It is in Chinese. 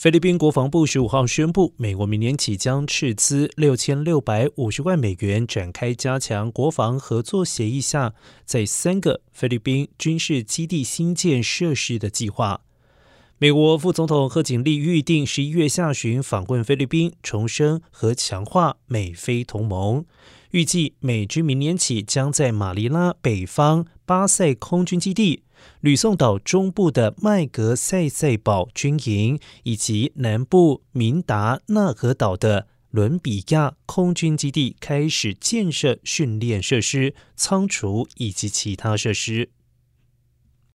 菲律宾国防部十五号宣布，美国明年起将斥资六千六百五十万美元，展开加强国防合作协议下，在三个菲律宾军事基地新建设施的计划。美国副总统贺锦丽预定十一月下旬访问菲律宾，重申和强化美菲同盟。预计美军明年起将在马尼拉北方巴塞空军基地。吕宋岛中部的麦格塞塞堡军营，以及南部明达纳河岛的伦比亚空军基地开始建设训练设施、仓储以及其他设施。